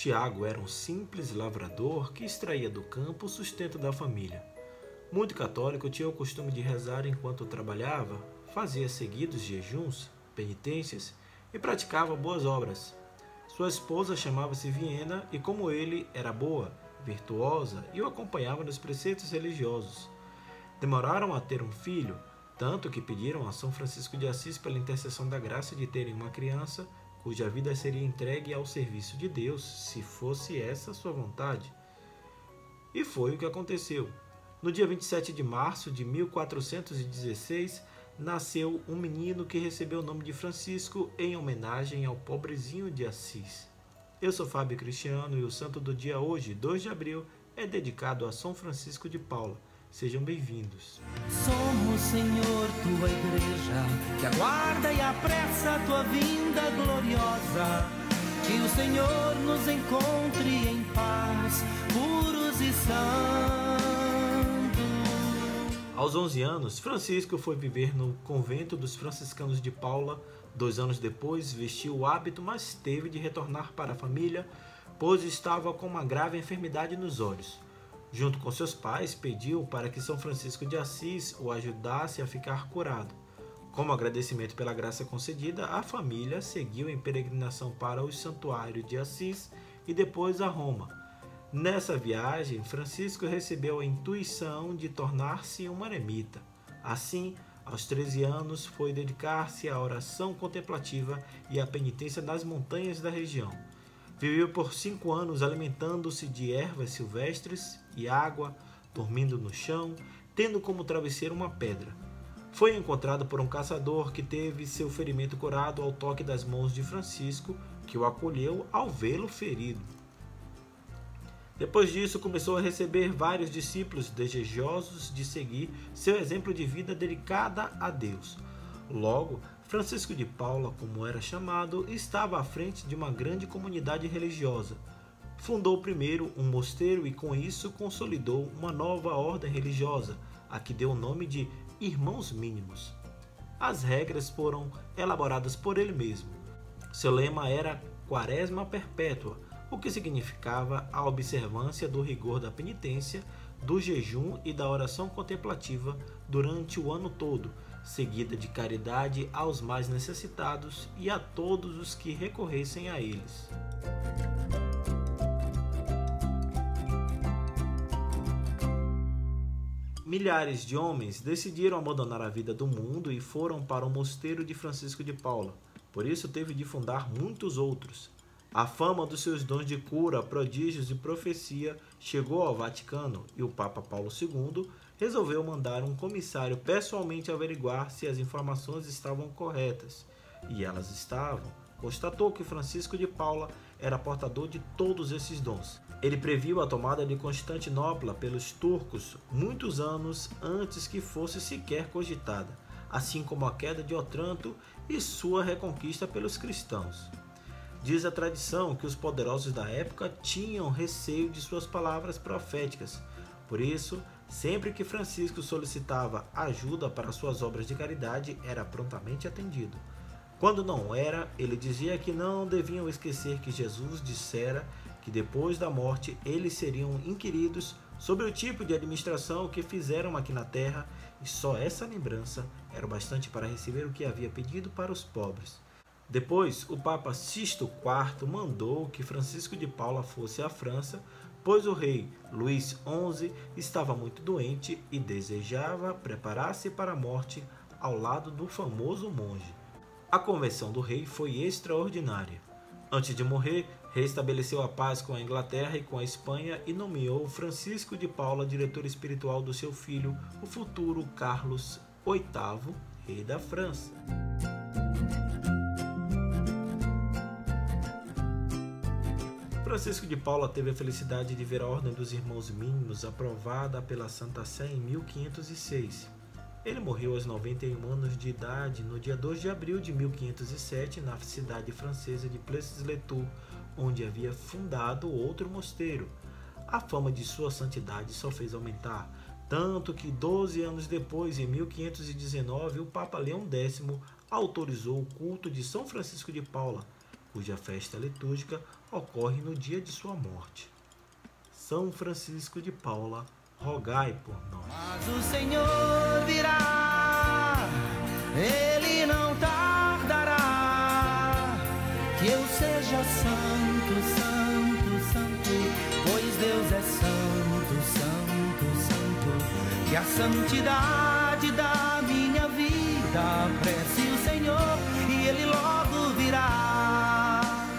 Tiago era um simples lavrador que extraía do campo o sustento da família. Muito católico, tinha o costume de rezar enquanto trabalhava, fazia seguidos jejuns, penitências e praticava boas obras. Sua esposa chamava-se Viena e, como ele, era boa, virtuosa e o acompanhava nos preceitos religiosos. Demoraram a ter um filho, tanto que pediram a São Francisco de Assis pela intercessão da graça de terem uma criança cuja vida seria entregue ao serviço de Deus, se fosse essa sua vontade. E foi o que aconteceu. No dia 27 de março de 1416, nasceu um menino que recebeu o nome de Francisco em homenagem ao pobrezinho de Assis. Eu sou Fábio Cristiano e o santo do dia hoje, 2 de abril, é dedicado a São Francisco de Paula. Sejam bem-vindos. Somos, Senhor, tua igreja, que aguarda e apressa a tua vinda gloriosa. Que o Senhor nos encontre em paz, puros e santos. Aos 11 anos, Francisco foi viver no convento dos franciscanos de Paula. Dois anos depois, vestiu o hábito, mas teve de retornar para a família, pois estava com uma grave enfermidade nos olhos. Junto com seus pais, pediu para que São Francisco de Assis o ajudasse a ficar curado. Como agradecimento pela graça concedida, a família seguiu em peregrinação para o Santuário de Assis e depois a Roma. Nessa viagem, Francisco recebeu a intuição de tornar-se um eremita. Assim, aos 13 anos, foi dedicar-se à oração contemplativa e à penitência nas montanhas da região. Viveu por cinco anos alimentando-se de ervas silvestres e água, dormindo no chão, tendo como travesseiro uma pedra. Foi encontrado por um caçador que teve seu ferimento curado ao toque das mãos de Francisco, que o acolheu ao vê-lo ferido. Depois disso, começou a receber vários discípulos desejosos de seguir seu exemplo de vida dedicada a Deus. Logo, Francisco de Paula, como era chamado, estava à frente de uma grande comunidade religiosa. Fundou primeiro um mosteiro e, com isso, consolidou uma nova ordem religiosa, a que deu o nome de Irmãos Mínimos. As regras foram elaboradas por ele mesmo. Seu lema era Quaresma Perpétua, o que significava a observância do rigor da penitência, do jejum e da oração contemplativa durante o ano todo seguida de caridade aos mais necessitados e a todos os que recorressem a eles. Milhares de homens decidiram abandonar a vida do mundo e foram para o mosteiro de Francisco de Paula. Por isso teve de fundar muitos outros. A fama dos seus dons de cura, prodígios e profecia chegou ao Vaticano e o Papa Paulo II resolveu mandar um comissário pessoalmente averiguar se as informações estavam corretas. E elas estavam. Constatou que Francisco de Paula era portador de todos esses dons. Ele previu a tomada de Constantinopla pelos turcos muitos anos antes que fosse sequer cogitada, assim como a queda de Otranto e sua reconquista pelos cristãos. Diz a tradição que os poderosos da época tinham receio de suas palavras proféticas. Por isso, Sempre que Francisco solicitava ajuda para suas obras de caridade, era prontamente atendido. Quando não era, ele dizia que não deviam esquecer que Jesus dissera que depois da morte eles seriam inquiridos sobre o tipo de administração que fizeram aqui na terra, e só essa lembrança era bastante para receber o que havia pedido para os pobres. Depois, o Papa Sisto IV mandou que Francisco de Paula fosse à França pois o rei Luís XI estava muito doente e desejava preparar-se para a morte ao lado do famoso monge. A conversão do rei foi extraordinária. Antes de morrer, restabeleceu a paz com a Inglaterra e com a Espanha e nomeou Francisco de Paula diretor espiritual do seu filho, o futuro Carlos VIII, rei da França. Francisco de Paula teve a felicidade de ver a Ordem dos Irmãos Mínimos aprovada pela Santa Sé em 1506. Ele morreu aos 91 anos de idade no dia 2 de abril de 1507 na cidade francesa de Plessis-les-Tours, onde havia fundado outro mosteiro. A fama de sua santidade só fez aumentar, tanto que 12 anos depois, em 1519, o Papa Leão X autorizou o culto de São Francisco de Paula cuja festa litúrgica ocorre no dia de sua morte. São Francisco de Paula, rogai por nós. Mas o Senhor virá, ele não tardará, que eu seja santo, santo, santo, pois Deus é santo, santo, santo, que a santidade prega